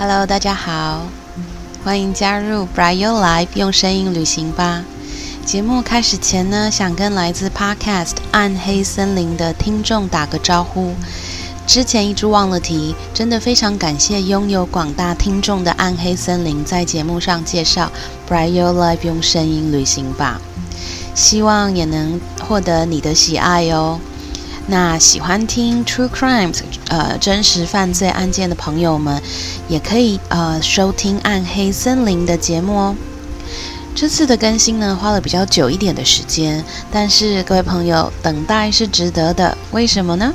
Hello，大家好，欢迎加入 Brio Life 用声音旅行吧。节目开始前呢，想跟来自 Podcast《暗黑森林》的听众打个招呼。之前一直忘了提，真的非常感谢拥有广大听众的《暗黑森林》在节目上介绍 Brio Life 用声音旅行吧。希望也能获得你的喜爱哦。那喜欢听 True Crimes，呃，真实犯罪案件的朋友们，也可以呃收听《暗黑森林》的节目哦。这次的更新呢，花了比较久一点的时间，但是各位朋友，等待是值得的。为什么呢？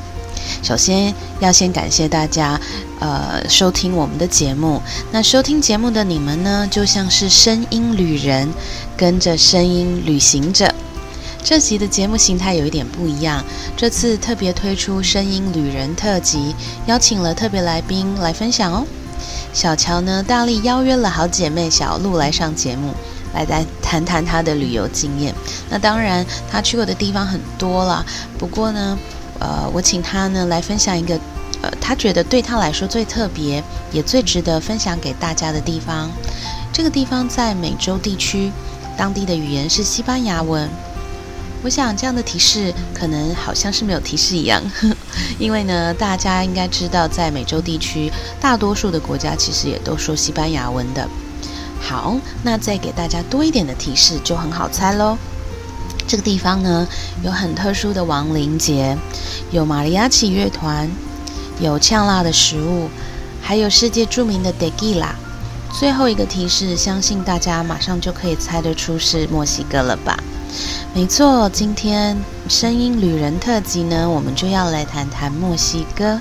首先要先感谢大家，呃，收听我们的节目。那收听节目的你们呢，就像是声音旅人，跟着声音旅行着。这集的节目形态有一点不一样，这次特别推出《声音旅人》特辑，邀请了特别来宾来分享哦。小乔呢，大力邀约了好姐妹小鹿来上节目，来来谈谈她的旅游经验。那当然，她去过的地方很多了，不过呢，呃，我请她呢来分享一个，呃，她觉得对她来说最特别，也最值得分享给大家的地方。这个地方在美洲地区，当地的语言是西班牙文。我想这样的提示可能好像是没有提示一样，因为呢，大家应该知道，在美洲地区，大多数的国家其实也都说西班牙文的。好，那再给大家多一点的提示，就很好猜喽。这个地方呢，有很特殊的亡灵节，有玛利亚奇乐团，有呛辣的食物，还有世界著名的 d e g i l a。最后一个提示，相信大家马上就可以猜得出是墨西哥了吧？没错，今天声音旅人特辑呢，我们就要来谈谈墨西哥。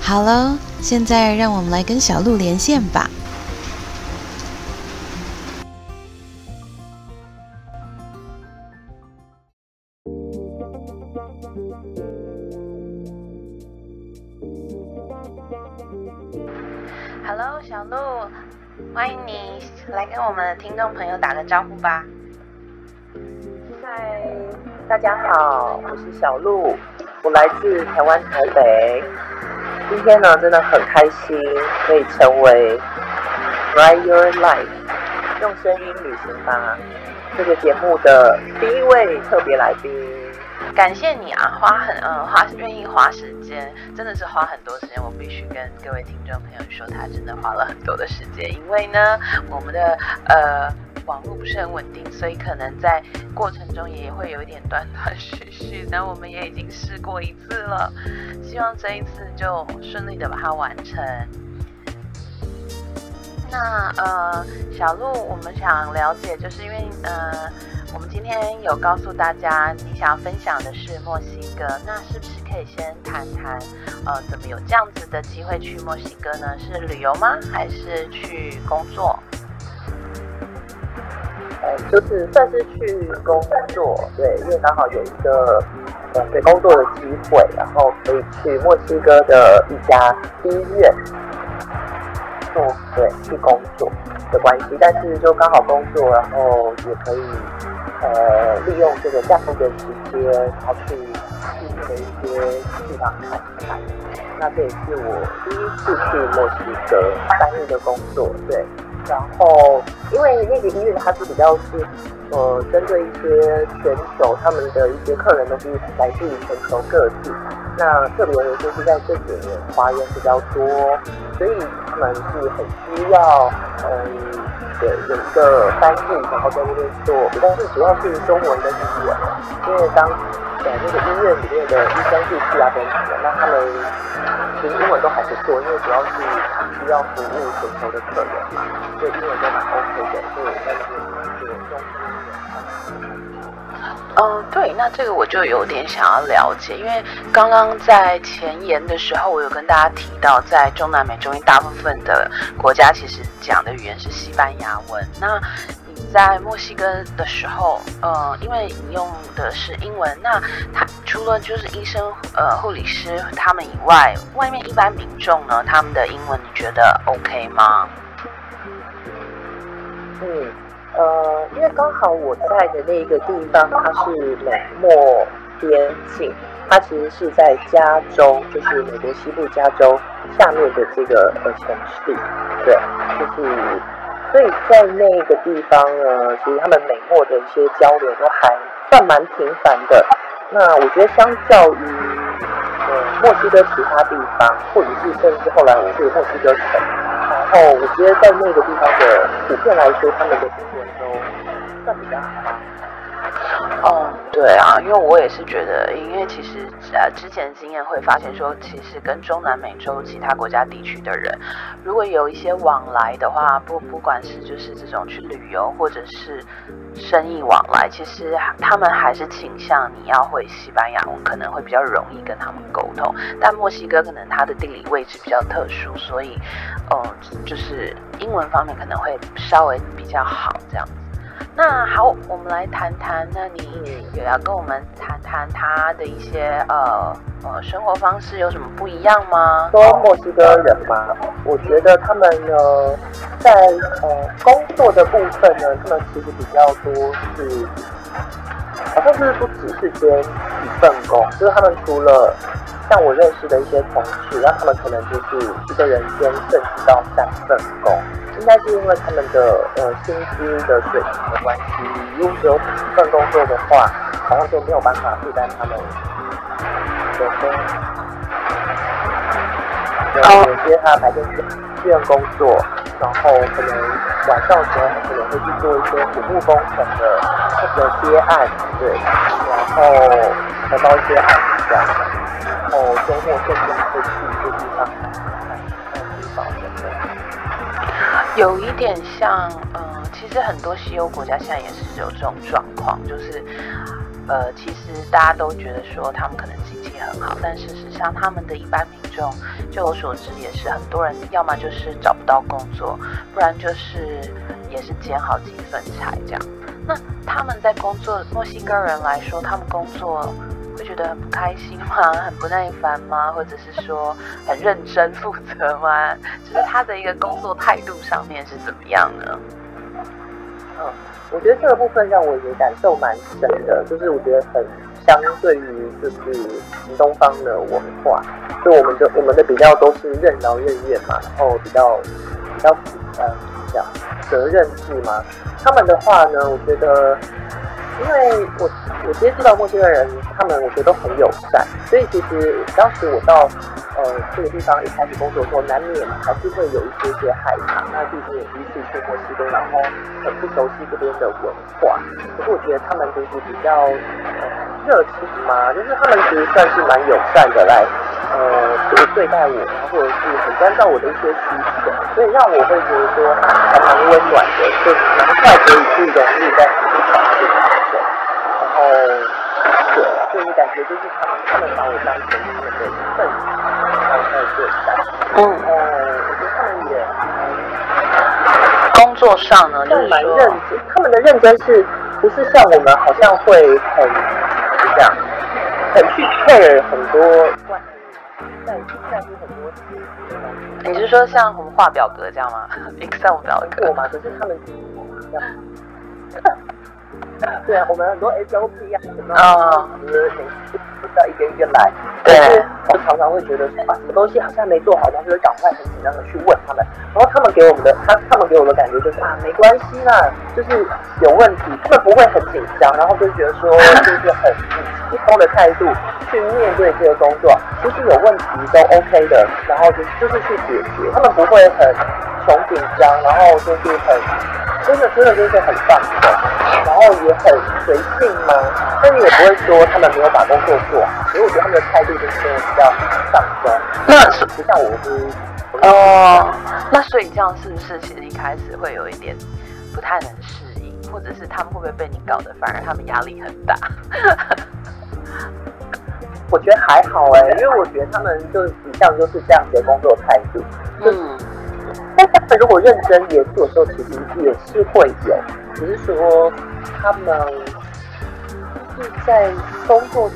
好了，现在让我们来跟小鹿连线吧。Hello，小鹿，欢迎你来跟我们的听众朋友打个招呼吧。嗨，大家好，我是小鹿，我来自台湾台北。今天呢，真的很开心，可以成为 Write Your Life 用声音旅行吧这个节目的第一位特别来宾。感谢你啊，花很嗯花愿意花时间，真的是花很多时间。我必须跟各位听众朋友说，他真的花了很多的时间，因为呢，我们的呃。网络不是很稳定，所以可能在过程中也会有一点断断续续。那我们也已经试过一次了，希望这一次就顺利的把它完成。那呃，小鹿，我们想了解，就是因为呃，我们今天有告诉大家你想要分享的是墨西哥，那是不是可以先谈谈呃，怎么有这样子的机会去墨西哥呢？是旅游吗？还是去工作？就是算是去工作，对，因为刚好有一个呃对工作的机会，然后可以去墨西哥的一家医院做对去工作的关系，但是就刚好工作，然后也可以呃利用这个假期的时间，然后去附近的一些地方看看。那这也是我第一次去墨西哥单日的工作，对。然后，因为那个医院它是比较是，呃，针对一些全球，他们的一些客人都是来自于全球各地。那特别的就是在这几年华人比较多，所以他们是很需要，嗯，对，有一个翻译，然后在那边做，但是主要是中文跟英文，因为当呃那个医院里面的医生护士啊等等的，那他们其实英文都还不错，因为主要是需要服务全球的客人嘛，所以英文都蛮 OK 的，所以我在那边做中文。嗯，对，那这个我就有点想要了解，因为刚刚在前言的时候，我有跟大家提到，在中南美洲，大部分的国家其实讲的语言是西班牙文。那在墨西哥的时候，呃，因为你用的是英文，那他除了就是医生、呃护理师他们以外，外面一般民众呢，他们的英文你觉得 OK 吗？嗯。呃，因为刚好我在的那个地方，它是美墨边境，它其实是在加州，就是美国西部加州下面的这个呃城市，对，就是所以在那个地方呢，其实他们美墨的一些交流都还算蛮频繁的。那我觉得相较于呃墨西哥其他地方，或者是甚至后来我去墨西哥城，然后我觉得在那个地方的普遍来说，他们的英文都算比较好。哦，对啊，因为我也是觉得，因为其实呃之前的经验会发现说，其实跟中南美洲其他国家地区的人，如果有一些往来的话，不不管是就是这种去旅游或者是生意往来，其实他们还是倾向你要会西班牙文，可能会比较容易跟他们沟通。但墨西哥可能它的地理位置比较特殊，所以嗯就是英文方面可能会稍微比较好这样子。那好，我们来谈谈。那你也要跟我们谈谈他的一些呃呃生活方式有什么不一样吗？说墨西哥人嘛，我觉得他们呢，在呃工作的部分呢，他们其实比较多是，好像是不只是兼一份工，就是他们除了像我认识的一些同事，那他们可能就是一个人兼甚至到三份工。应该是因为他们的呃薪资的水平的关系，如果只有一份工作的话，好像就没有办法负担他们的生对，有些他白天去医院工作，然后可能晚上的时候可能会去做一些土木工程的或者接案，对，然后得到一些案子这样，然后周末甚至会去一些地方看看地方等等。有一点像，嗯，其实很多西欧国家现在也是有这种状况，就是，呃，其实大家都觉得说他们可能经济很好，但事实上他们的一般民众，据我所知也是很多人，要么就是找不到工作，不然就是也是捡好几份差这样。那他们在工作，墨西哥人来说，他们工作。会觉得很不开心吗？很不耐烦吗？或者是说很认真负责吗？就是他的一个工作态度上面是怎么样呢？嗯，我觉得这个部分让我也感受蛮深的，就是我觉得很相对于就是东方的文化，就我们的我们的比较都是任劳任怨嘛，然后比较比较呃讲责任制嘛。他们的话呢，我觉得。因为我我接触到墨西哥人，他们我觉得都很友善，所以其实当时我到呃这个地方一开始工作的时候，难免还是会有一些些害怕。那毕竟也第一次去墨西哥，然后很不熟悉这边的文化。可是我觉得他们就是比较热情嘛，就是他们其实算是蛮友善的来呃就是对待我，然后或者是很关照我的一些需求，所以让我会觉得说还蛮温暖的，就蛮快可以去融入在这个环境。对，就是感觉就是他们他们把我当成他们的一份子，然后在对待。嗯。哦，我觉得他们也工作上呢，就是蛮认真。他们的认真是不是像我们好像会很这样，很去 care 很多关在在乎很多事。你是说像我们画表格这样吗？Excel 表格吗？可是他们这样。对啊，我们很多 SOP 啊，什么啊，就是不知道一个一个来。对。我常常会觉得说，什么东西好像没做好，然后就会赶快很紧张的去问他们。然后他们给我们的，他他们给我的感觉就是啊，没关系啦，就是有问题，他们不会很紧张，然后就觉得说，就是很轻松的态度去面对这个工作，其实有问题都 OK 的，然后就就是去解决，他们不会很穷紧张，然后就是很。真的，真的就是很放松，然后也很随性吗？但你也不会说他们没有把工作做好，所以我觉得他们的态度就是比较放松。那不像我是哦，那所以这样是不是其实一开始会有一点不太能适应，或者是他们会不会被你搞得反而他们压力很大？我觉得还好哎，因为我觉得他们就一向就是这样的工作态度，嗯。但他们如果认真严肃的时候，其实也是会有，只是说他们是在工作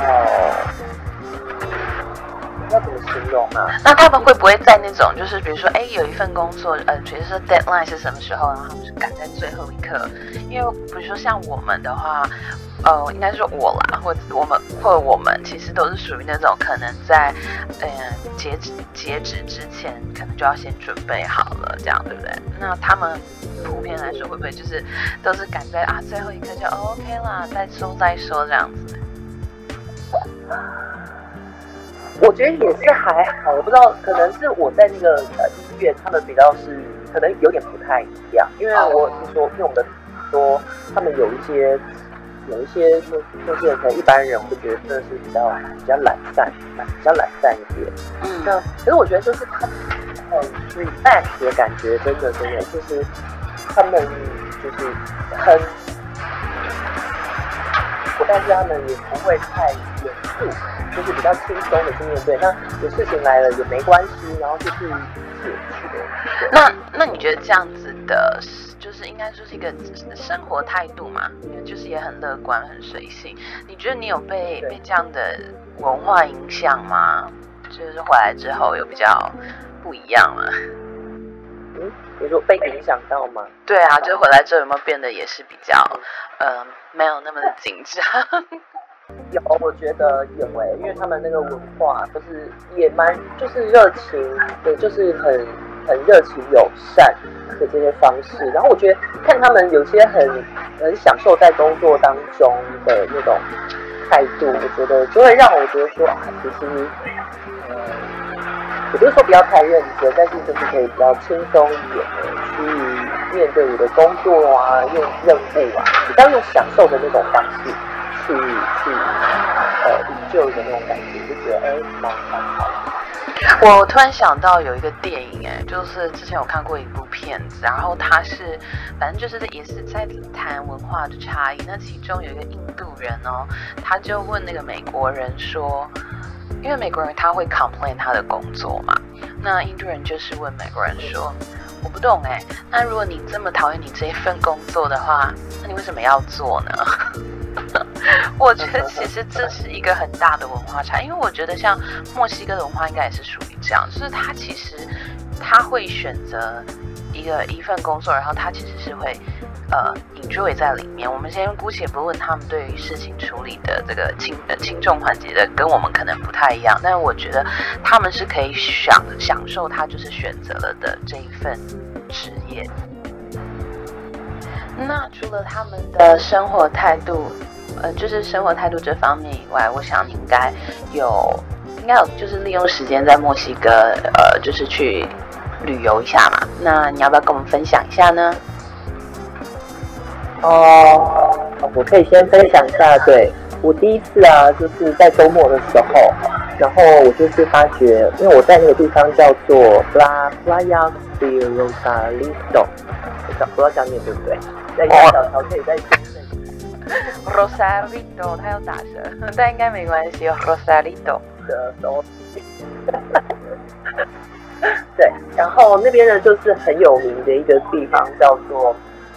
哦，要怎么形容啊？那他们会不会在那种，就是比如说，哎，有一份工作，呃，比如说 deadline 是什么时候，然后他们是赶在最后一刻？因为比如说像我们的话，呃，应该是我啦，或我们或者我们其实都是属于那种可能在，呃，截止截止之前，可能就要先准备好了，这样对不对？那他们普遍来说会不会就是都是赶在啊最后一刻就 OK 啦，再说再说这样子？我觉得也是还好，我不知道，可能是我在那个呃医院，他们比较是可能有点不太一样，因为我听说，因为我们的说他们有一些有一些那那些人，可能一般人会觉得真的是比较比较懒散，比较懒散一点。嗯，那可是我觉得就是他很 relax 的感觉，真的真的就是他们就是很，但是他们也不会太严肃。就是比较轻松的去面对，那有事情来了也没关系，然后就去解决。那那你觉得这样子的，就是应该说是一个生活态度嘛？就是也很乐观、很随性。你觉得你有被被这样的文化影响吗？就是回来之后有比较不一样了？嗯，你说被影响到吗？对啊，就是回来之后有没有变得也是比较，呃，没有那么的紧张？有，我觉得有诶，因为他们那个文化就是也蛮就是热情，对，就是很很热情友善的这些方式。然后我觉得看他们有些很很享受在工作当中的那种态度，我觉得就会让我觉得说啊，其实，嗯，也不是说不要太认真，但是就是可以比较轻松一点的去面对我的工作啊，用任务啊，比较用享受的那种方式。去去呃营救的那种感觉，就觉得哎蛮蛮好。我突然想到有一个电影，哎，就是之前有看过一部片子，然后他是反正就是也是在谈文化的差异。那其中有一个印度人哦，他就问那个美国人说，因为美国人他会 complain 他的工作嘛，那印度人就是问美国人说，我不懂哎，那如果你这么讨厌你这一份工作的话，那你为什么要做呢？我觉得其实这是一个很大的文化差，因为我觉得像墨西哥的文化应该也是属于这样，就是他其实他会选择一个一份工作，然后他其实是会呃 enjoy 在里面。我们先姑且不论他们对于事情处理的这个轻轻重缓急的跟我们可能不太一样，但是我觉得他们是可以享享受他就是选择了的这一份职业。那除了他们的生活态度。呃，就是生活态度这方面以外，我想你应该有，应该有，就是利用时间在墨西哥，呃，就是去旅游一下嘛。那你要不要跟我们分享一下呢？哦，我可以先分享一下。对我第一次啊，就是在周末的时候，然后我就是发觉，因为我在那个地方叫做 La Playa de Rosalito，不知道讲念对不对？在小桥可以在。Rosarito，他要打折，但应该没关系。Rosarito 的都，对，然后那边呢就是很有名的一个地方，叫做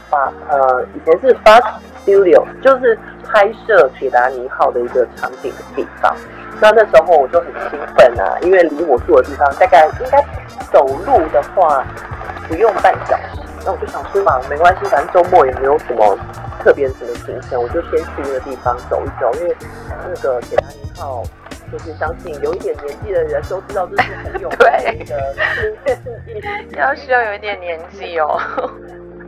发呃，以前是 Fast Studio，就是拍摄铁达尼号的一个场景的地方。那那时候我就很兴奋啊，因为离我住的地方大概应该走路的话不用半小时。那我就想说嘛，没关系，反正周末也没有什么。特别什么行程，我就先去那个地方走一走，因为那个铁达尼号，就是相信有一点年纪的人都知道这是很有 名的要需要有一点年纪哦，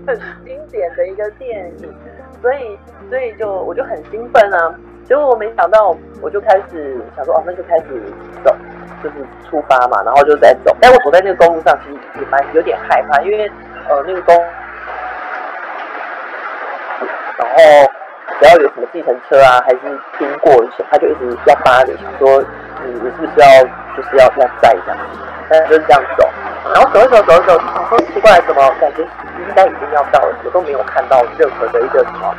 很经典的一个电影，所以所以就我就很兴奋啊，结果我没想到，我就开始想说哦，那就开始走，就是出发嘛，然后就在走，但我走在那个公路上，其实也蛮有点害怕，因为呃那个公。然后只要有什么计程车啊，还是经过一些，他就一直要扒你，想说你你是不是要就是要要载这样，但是就是这样走，然后走一走走一走，想说奇怪，怎么感觉应该已经要到了，我都没有看到任何的一个什么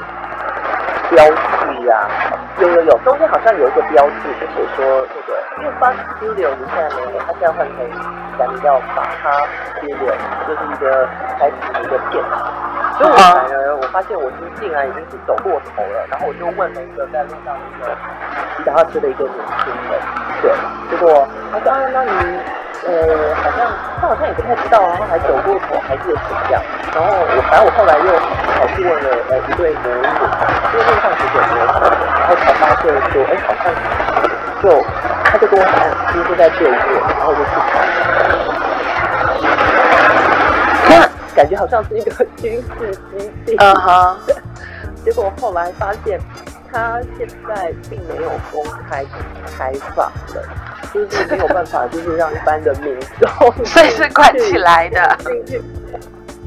标志啊，有有有，中间好像有一个标志，就写说因为 Fast Studio 现在没有，他现在换成咱们叫法哈 Studio，就是一个开始的一个片场。所以我反而我发现我是竟然已经是走过头了，然后我就问了一个在路上一个骑脚踏车的一个年轻人，对，结果他说啊，那你呃好像他好像也不太知道，然后还走过头，还是怎么样？然后我反正我后来又跑去问了呃一对母女，因为路上其实有没有然后才发现说，哎，好像就他就跟我讲，其实就在这一面，然后我就去看。感觉好像是一个军事基地，嗯哼。结果后来发现，他现在并没有公开开放了，就是没有办法，就是让一般的民众，所以是关起来的。进去。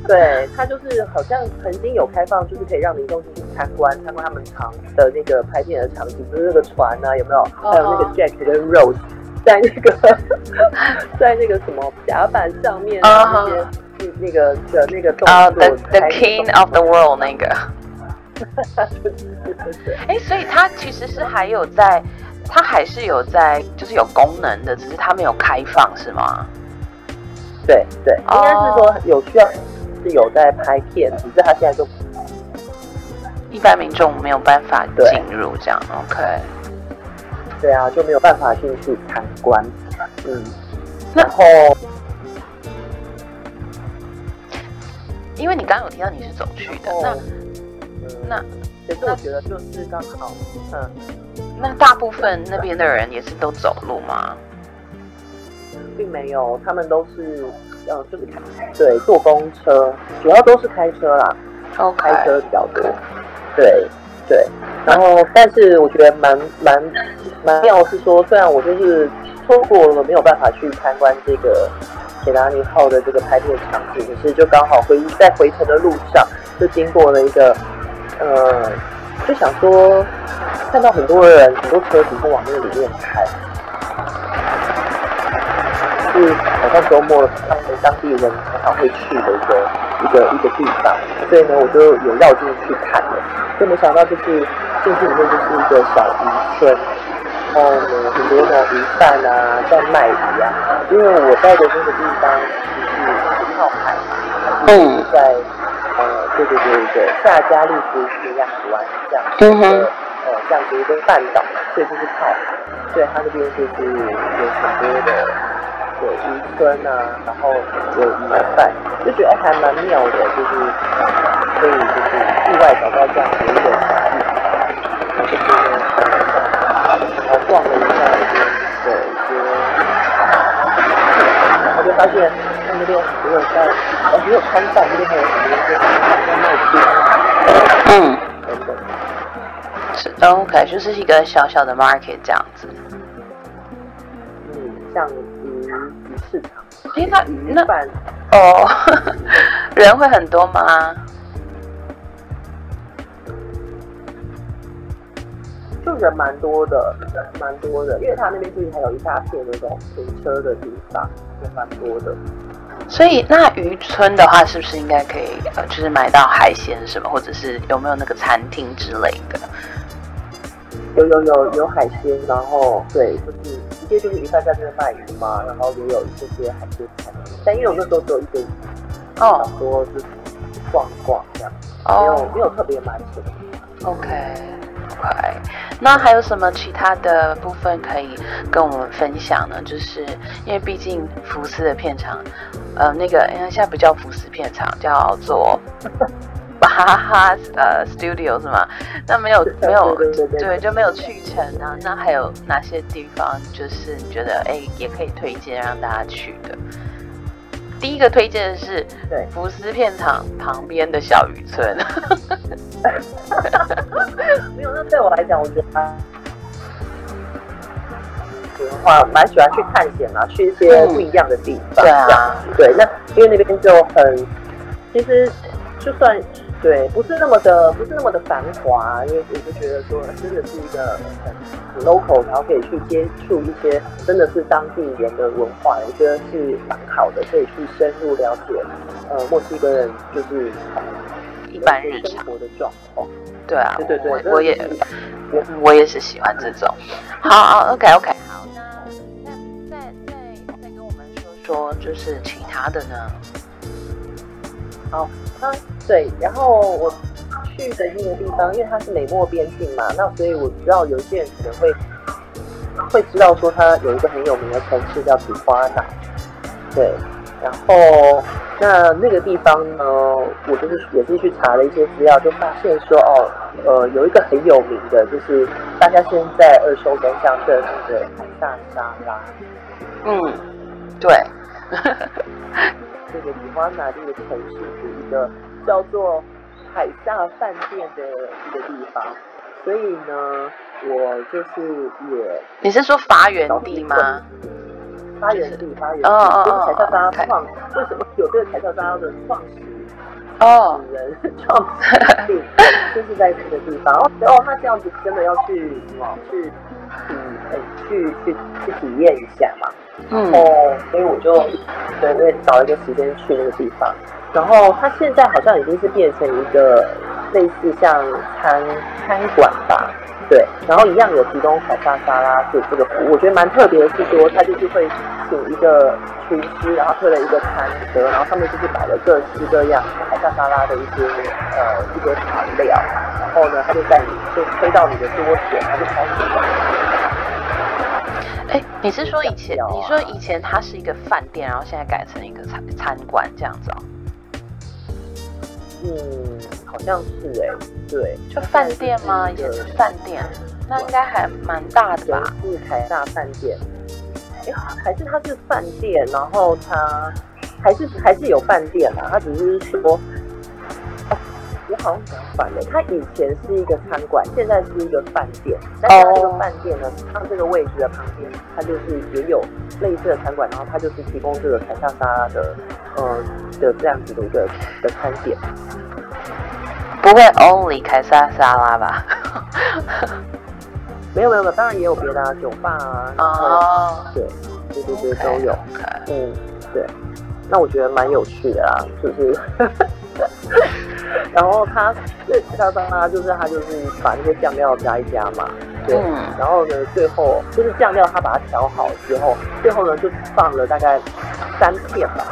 对，他就是好像曾经有开放，就是可以让民众进去参观，参观他们场的那个拍片的场景，就是那个船啊，有没有？还有那个 Jack 跟 Rose 在那个 在那个什么甲板上面那些。那个的那个动作，The King of the World 那个。哎，所以它其实是还有在，它还是有在，就是有功能的，只是它没有开放，是吗？对对，应该是说有需要是有在拍片，只是它现在就一般民众没有办法进入这样，OK？对啊，就没有办法进去参观。嗯，然后。因为你刚刚有提到你是走去的，那那其实我觉得就是刚好，嗯，那大部分那边的人也是都走路吗？并没有，他们都是嗯，就是开对坐公车，主要都是开车啦，哦，开车比较多，对对，然后但是我觉得蛮蛮蛮妙是说，虽然我就是错过了没有办法去参观这个。铁达尼号的这个拍片场景，可是就刚好回在回程的路上，就经过了一个，呃，就想说看到很多人很多车子都往那个里面开，是好像周末他们当地人常常会去的一个一个一个地方，所以呢，我就有绕进去看了，就没想到就是进去里面就是一个小渔村。然后呢，很多的鱼贩啊，在卖鱼啊。因为我在的那个地方就是是靠海嘛，它是在呃，对对对对，夏加利福尼亚湾这样子的呃这样子一个半岛，所以就是靠海。所以它那边就是有很多的有渔村啊，然后有鱼贩，就觉得还蛮妙的，就是可以就是意外找到这样子一个场地，然后就是。然后逛了一下那边的一些，然后就发现那边很多人在，呃，没有摊贩，那边还有很多人在卖冰，嗯，等等，是 OK，就是一个小小的 market 这样子，嗯，像鱼鱼市场，哎，那那哦，人会很多吗？就人蛮多的，蛮多的，因为他那边其实还有一大片那种停车的地方，人蛮多的。所以那渔村的话，是不是应该可以呃，就是买到海鲜什么，或者是有没有那个餐厅之类的？有有有有海鲜，然后对，就是直接就是鱼贩在那边卖鱼嘛，然后也有一些些海鲜餐厅。但因为我那时候只有一个，哦，说就是逛逛这样，没有没有特别买什么。OK。OK，那还有什么其他的部分可以跟我们分享呢？就是因为毕竟福斯的片场，呃，那个因为现在不叫福斯片场，叫做巴哈呃 Studio 是吗？那没有没有对就没有去成啊？那还有哪些地方就是你觉得哎也可以推荐让大家去的？第一个推荐的是福斯片场旁边的小渔村。没有，那对我来讲，我觉得他的话蛮喜欢去探险啊，去一些不一样的地方。对啊，对，那因为那边就很，其实就算对，不是那么的，不是那么的繁华，因为我就觉得说，真的是一个很 local，然后可以去接触一些真的是当地人的文化，我觉得是蛮好的，可以去深入了解，呃，墨西哥人就是一般日常活的状况。对啊，对对对，我也我我也是喜欢这种。好好，OK OK，好，那再再再再跟我们说说，就是其他的呢？好，他对，然后我去的那个地方，因为它是美墨边境嘛，那所以我知道有一些人可能会会知道说，它有一个很有名的城市叫提花纳，对，然后那那个地方呢，我就是也是去查了一些资料，就发现说，哦，呃，有一个很有名的，就是大家现在耳熟能详的那个凯撒沙拉，嗯，对。这个比花纳这个城市是一个叫做海下饭店的一个地方，所以呢，我就是也你是说发源地吗？发源地，发源地，就是凯撒沙拉创，为什么有这个凯撒沙拉的创始哦人创始地，就是在这个地方。哦，哦，那这样子真的要去什么？去体，呃，去去去体验一下嘛。然后，所以我就对，我也找一个时间去那个地方。然后，它现在好像已经是变成一个类似像餐餐馆吧，对。然后一样有提供海沙沙拉这这个服务。我觉得蛮特别的是说，他就是会请一个厨师，然后推了一个餐车，然后上面就是摆了各式各样海沙沙拉的一些呃一些材料，然后呢，他就带你就推到你的桌前，他就开始。哎，你是说以前？你说以前它是一个饭店，然后现在改成一个餐餐馆这样子哦？嗯，好像是哎，对，就饭店吗？也是饭店，那应该还蛮大的吧？是台大饭店。哎，还是它是饭店，然后它还是还是有饭店嘛？它只是说。我好像想反了，它以前是一个餐馆，现在是一个饭店。但是它这个饭店呢，它这个位置的旁边，它就是也有类似的餐馆，然后它就是提供这个凯撒沙拉的，呃的这样子的一个的餐点。不会 only 凯撒沙拉吧？没有没有没有，当然也有别的啊，酒吧啊。哦。对对对对都有。嗯，对。那我觉得蛮有趣的啊，就是。然后他最夸张啊，就是他就是把那些酱料加一加嘛，对，然后呢，最后就是酱料他把它调好之后，最后呢就放了大概三片吧，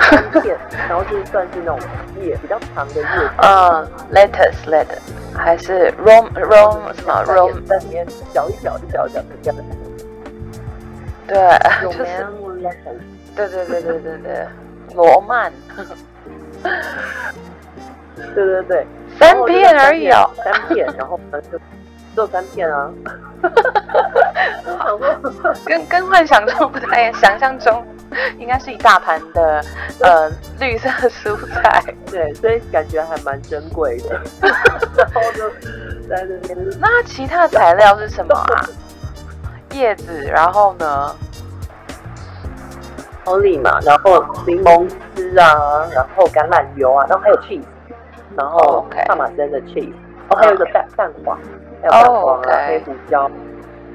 三片，然后就算是那种叶比较长的叶，呃，lettuce lettuce 还是 rom rom 什么 rom 在里面搅一搅一搅一搅这样的，对，就是，对对对对对对，罗曼。对对对，三片而已哦，三片，然后就做三片啊。跟跟幻想中不太，想象中应该是一大盘的呃绿色蔬菜。对，所以感觉还蛮珍贵的。然后就在那边。那其他材料是什么啊？叶子，然后呢？奥利嘛，然后柠檬汁啊，然后橄榄油啊，然后还有 cheese。然后帕玛森的 cheese，哦，还有一个蛋蛋黄，还有蛋黄啊，黑胡椒、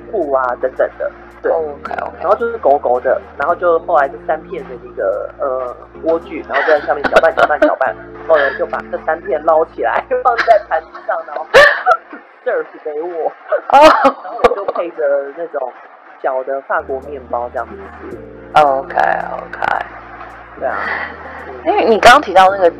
醋啊等等的，对，OK OK。然后就是狗狗的，然后就后来就三片的那个呃莴苣，然后就在上面搅拌搅拌搅拌，后来就把这三片捞起来放在盘子上，然后 serve 给我，哦，然后我就配着那种小的法国面包这样子吃，OK OK。对啊，因为你刚刚提到那个。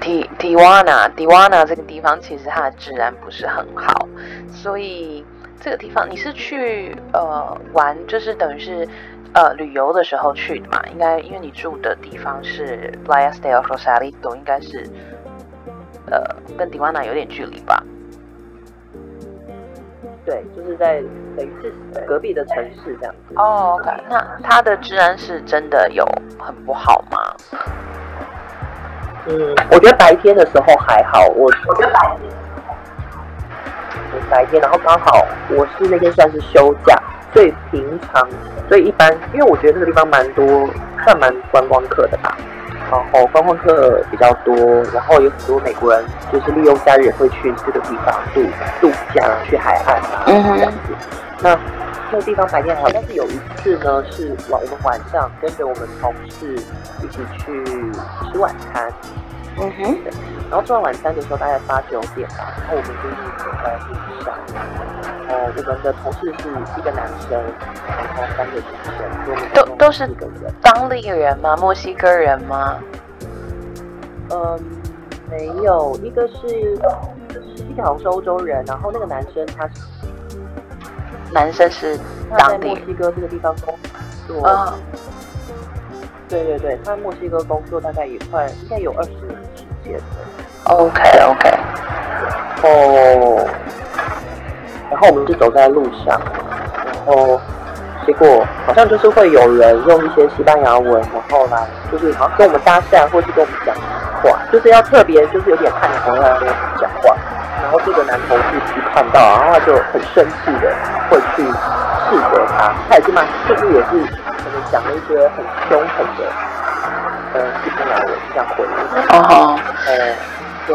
提提瓦纳，提瓦纳这个地方其实它的治安不是很好，所以这个地方你是去呃玩，就是等于是呃旅游的时候去的嘛？应该因为你住的地方是 Playa del Rosario，应该是呃跟迪瓦纳有点距离吧？对，就是在等于是隔壁的城市这样子。哦，OK，那它的治安是真的有很不好吗？嗯，我觉得白天的时候还好，我我觉得白天，白天，然后刚好我是那天算是休假，所以平常，所以一般，因为我觉得这个地方蛮多，算蛮观光客的吧，然后观光客比较多，然后有很多美国人就是利用假日也会去这个地方度度假，去海岸啊这样子，那。这个地方白天还好，但是有一次呢，是晚我们晚上跟着我们同事一起去吃晚餐，嗯哼，然后吃完晚餐的时候大概八九点吧，然后我们就是走在路上，然后我们的同事是一个男生，然后三个女生，都都是当地人吗？墨西哥人吗？嗯，没有，一个是一个好像是欧洲人，然后那个男生他是男生是当地墨西哥这个地方工作，啊，对对对，他在墨西哥工作大概也快应该有二十年时间。OK OK，然后，然后我们就走在路上，然后结果好像就是会有人用一些西班牙文，然后来就是好像跟我们搭讪，或是跟我们讲话，就是要特别就是有点探头要跟我们讲话。然后这个男同事一看到，然后他就很生气的会去斥责他，他也是蛮就是也是可能讲了一些很凶狠的呃西班牙文这样回应，哦吼，呃就。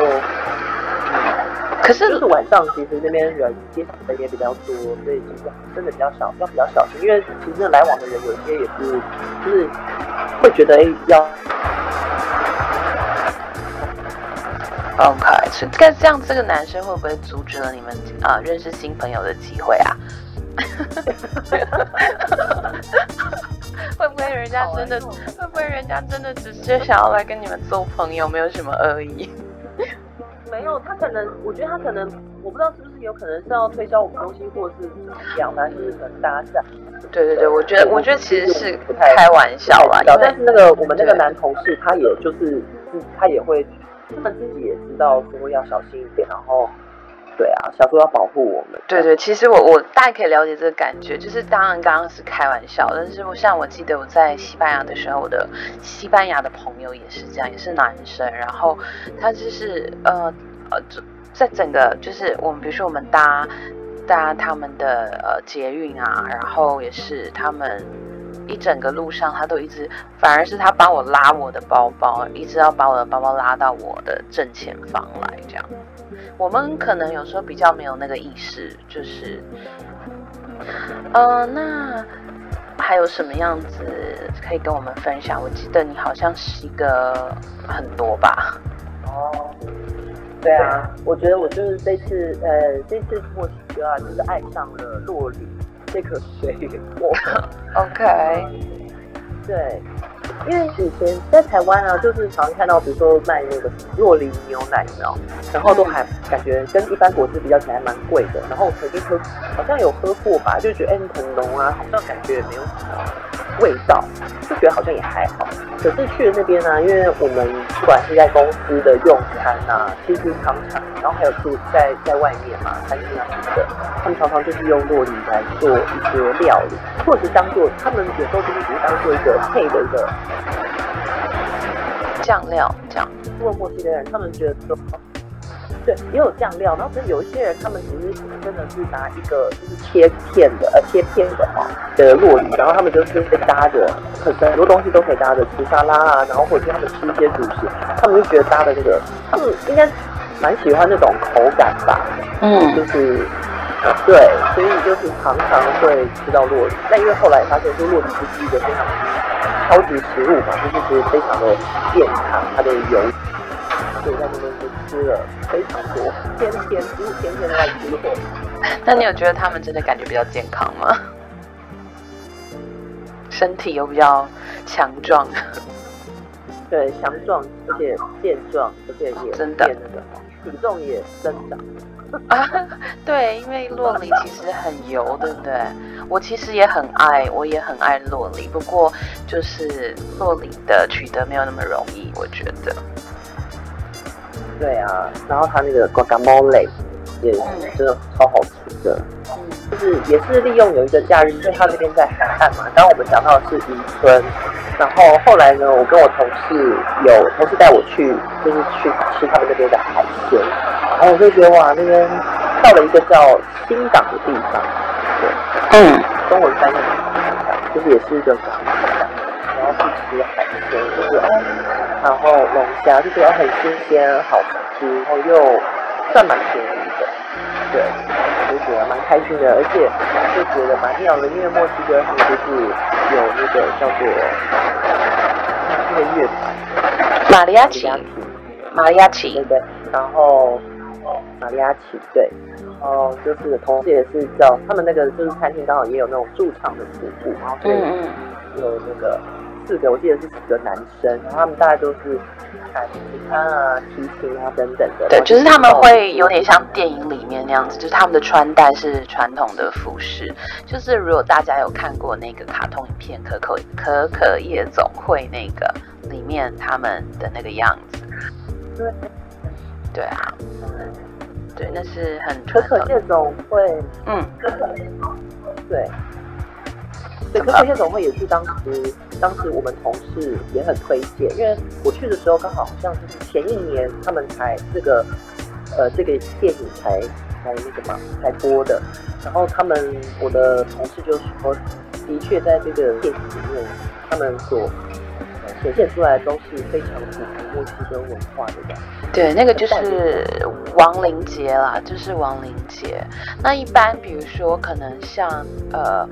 可是就是晚上，其实那边人街上的也比较多，所以其实真的比较少，要比较小心。因为其实来往的人有一些也是，就是会觉得哎、要 OK，是这这样，这个男生会不会阻止了你们啊、认识新朋友的机会啊？会不会人家真的？会不会人家真的只是想要来跟你们做朋友，没有什么恶意？没有他可能，我觉得他可能，我不知道是不是有可能是要推销我们东西，或者是怎么样，反正就是可能搭讪。对对对，我觉得我觉得其实是不太开玩笑啦，但是那个我们那个男同事，他也就是他也会，他们自己也知道说要小心一点，然后对啊，小说要保护我们。对对，其实我我大概可以了解这个感觉，就是当然刚刚是开玩笑，但是我像我记得我在西班牙的时候，我的西班牙的朋友也是这样，也是男生，然后他就是呃呃，在整个就是我们比如说我们搭搭他们的呃捷运啊，然后也是他们。一整个路上，他都一直，反而是他帮我拉我的包包，一直要把我的包包拉到我的正前方来，这样。我们可能有时候比较没有那个意识，就是，呃，那还有什么样子可以跟我们分享？我记得你好像是一个很多吧？哦，对啊，我觉得我就是这次呃这次墨西哥啊，就是爱上了洛梨这个水果。OK，对，因为以前在台湾啊，就是常看到，比如说卖那个洛梨牛奶，有没有？然后都还感觉跟一般果汁比较起来蛮贵的。然后我曾经喝，好像有喝过吧，就觉得哎很浓啊，好像感觉也没有什么味道，就觉得好像也还好。可是去了那边呢、因为我们不管是在公司的用餐啊，其实常常，然后还有住在在外面嘛，餐厅啊什么的，他们常常就是用洛梨来做一些料理，或者是当做他们有时候就是只是当做一个配的一个。酱料这样。问墨西哥人，他们觉得说，对，也有酱料，然后可是有一些人，他们只是真的是拿一个就是切片的，呃，切片的哈的洛梨，然后他们就是会搭着，可是很多东西都可以搭着吃沙拉啊，然后或者是他们吃一些主食，他们就觉得搭的这个，他们应该蛮喜欢那种口感吧，嗯就是。呃对，所以就是常常会吃到洛梨。那因为后来发现说洛梨不是一个非常超级食物嘛，就是其实非常的健康，它的油，所以在那边就吃了非常多，天天几乎天天都在吃货。那你有觉得他们真的感觉比较健康吗？身体有比较强壮？对，强壮而且健壮，而且也真的变那个体重也增长。对，因为洛梨其实很油，对不对？我其实也很爱，我也很爱洛梨，不过就是洛梨的取得没有那么容易，我觉得。对啊，然后它那个 guacamole 也是真的超好吃的。嗯就是也是利用有一个假日，因为他那边在海岸嘛。刚刚我们讲到的是渔村，然后后来呢，我跟我同事有同事带我去，就是去吃他们那边的海鲜，然后我就觉得哇，那边到了一个叫新港的地方，对，嗯。中文翻译就是也是一个港口，然后去吃海鲜，就是哦，然后龙虾就觉得很新鲜、好吃，然后又算蛮便宜的，对，我就觉得蛮开心的，而且就觉得蛮妙的，因为墨西哥他们就是有那个叫做那个乐团，玛利亚奇。玛利亚，奇，对，对，然后玛利亚奇，对，然后就是同时也是叫他们那个就是餐厅刚好也有那种驻场的服务，然后所以有那个四个，我记得是几个男生，然后他们大概都是弹吉他啊、提琴啊等等的。对，就是他们会有点像电影里面那样子，就是他们的穿戴是传统的服饰。就是如果大家有看过那个卡通影片《可可可可夜总会》那个里面他们的那个样子。对。对啊。对，那是很可可夜总会。嗯。可可对。对，可可夜总会也是当时，当时我们同事也很推荐，因为我去的时候刚好好像就是前一年他们才这个，呃，这个电影才才那个嘛才播的，然后他们我的同事就说，的确在这个电影里面，他们所显现出来都是非常符合墨西哥文化的感觉。对，那个就是亡灵节啦，就是亡灵节。那一般比如说可能像呃。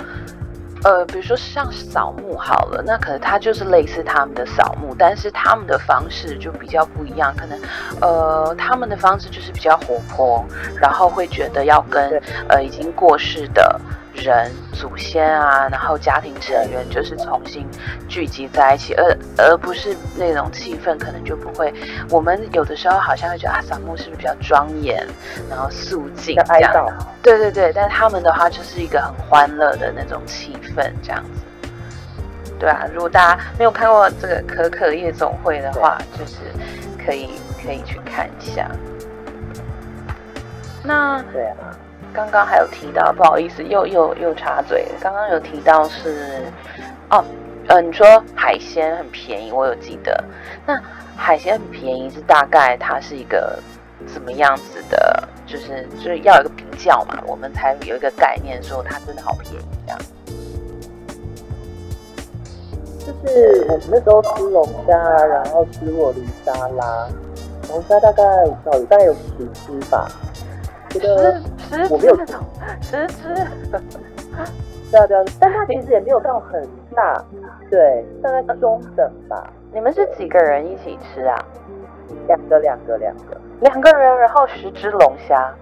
呃，比如说像扫墓好了，那可能它就是类似他们的扫墓，但是他们的方式就比较不一样。可能，呃，他们的方式就是比较活泼，然后会觉得要跟呃已经过世的。人、祖先啊，然后家庭成员就是重新聚集在一起，而而不是那种气氛，可能就不会。我们有的时候好像会觉得啊，扫墓是不是比较庄严，然后肃静这样？对对对，但他们的话就是一个很欢乐的那种气氛，这样子。对啊，如果大家没有看过这个可可夜总会的话，就是可以可以去看一下。那对啊。刚刚还有提到，不好意思，又又又插嘴。刚刚有提到是，哦，呃，你说海鲜很便宜，我有记得。那海鲜很便宜是大概它是一个怎么样子的？就是就是要有一个比较嘛，我们才有一个概念说它真的好便宜这样。就是我们那时候吃龙虾，然后吃洛梨沙拉，龙虾大概有大概有十只吧。觉得我没有吃，十只，对啊对啊，但它其实也没有到很大，对，大概中等吧。你们是几个人一起吃啊？两个两个两个，两个人，然后十只龙虾，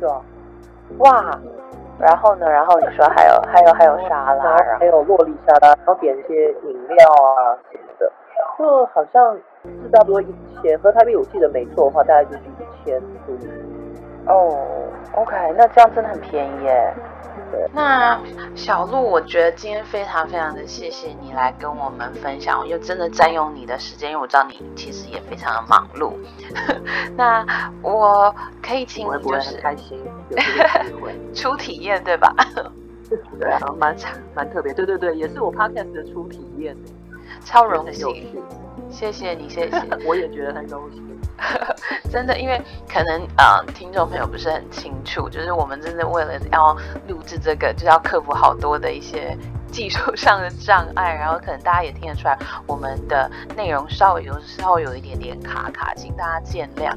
对啊，哇，然后呢？然后你说还有还有还有沙拉，还有洛丽沙拉，然后点一些饮料啊什么的，就好像是差不多一千，和台币我记得没错的话，大概就是。一千多哦，OK，那这样真的很便宜耶。那小鹿，我觉得今天非常非常的谢谢你来跟我们分享，又真的占用你的时间，因为我知道你其实也非常的忙碌。那我可以请你就是开心 初体验对吧？对啊，蛮蛮特别，对对对，也是我 Podcast 的初体验，超荣幸，谢谢你，谢谢，我也觉得很荣幸。真的，因为可能啊，听众朋友不是很清楚，就是我们真的为了要录制这个，就要克服好多的一些技术上的障碍，然后可能大家也听得出来，我们的内容稍微有稍微有一点点卡卡，请大家见谅。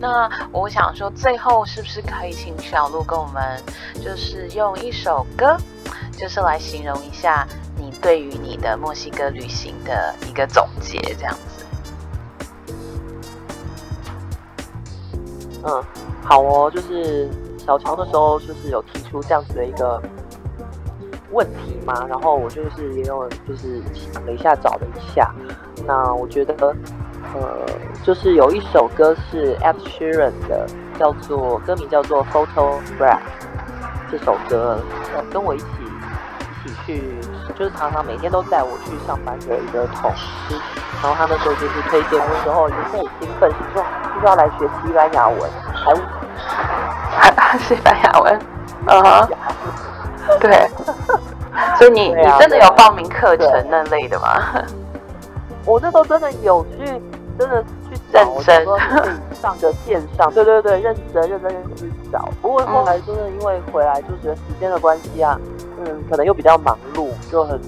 那我想说，最后是不是可以请小鹿跟我们，就是用一首歌，就是来形容一下你对于你的墨西哥旅行的一个总结，这样子。嗯，好哦，就是小乔的时候，就是有提出这样子的一个问题嘛，然后我就是也有就是想了一下，找了一下，那我觉得，呃，就是有一首歌是 Ed Sheeran 的，叫做歌名叫做 Photograph，这首歌跟我一起去，就是常常每天都带我去上班的一个同事，然后他那时候就是推荐的时候，也是很兴奋，就说。就要来学西班牙文，还西班牙文，嗯哼，对，所以你你真的有报名课程那类的吗？我那时候真的有去，真的去认真上个线上，对对对，认真认真认真去找。不过后来真的因为回来就觉得时间的关系啊，嗯，可能又比较忙碌，就很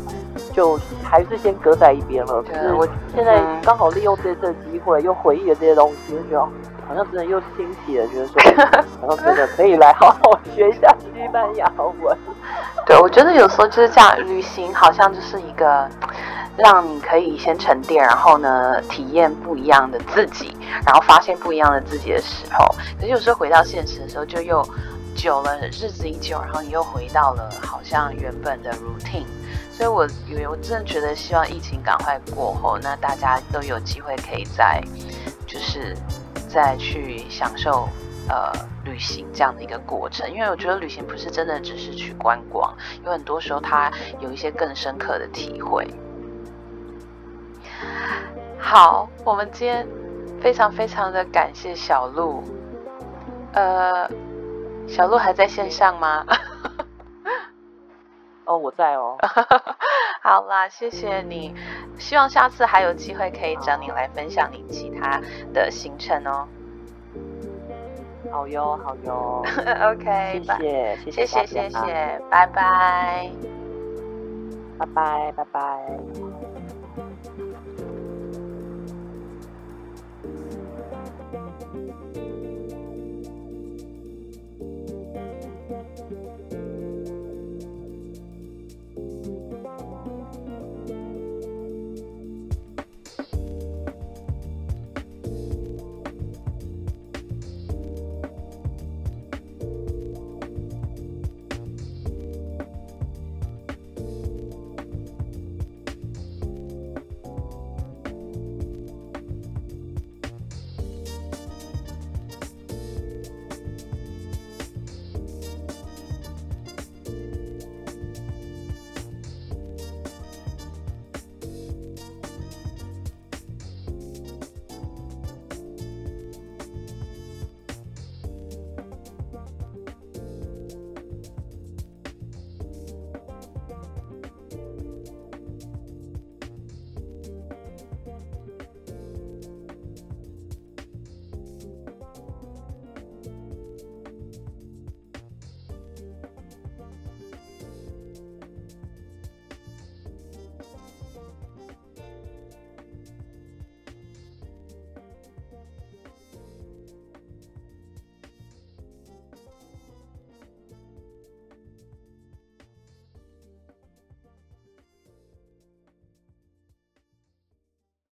就还是先搁在一边了。可是我现在刚好利用这次机会，又回忆了这些东西，就觉得好像真的又欣喜了，觉得说，好像真的可以来好好学一下西班牙文。对，我觉得有时候就是这样，旅行好像就是一个让你可以先沉淀，然后呢体验不一样的自己，然后发现不一样的自己的时候。可是有时候回到现实的时候，就又久了，日子一久，然后你又回到了好像原本的 routine。所以我有我真的觉得，希望疫情赶快过后，那大家都有机会可以再就是再去享受呃旅行这样的一个过程。因为我觉得旅行不是真的只是去观光，有很多时候它有一些更深刻的体会。好，我们今天非常非常的感谢小鹿。呃，小鹿还在线上吗？哦，我在哦。好啦，谢谢你。希望下次还有机会可以找你来分享你其他的行程哦。好哟，好哟。OK，谢谢，谢谢，谢谢，拜拜，拜拜，拜拜。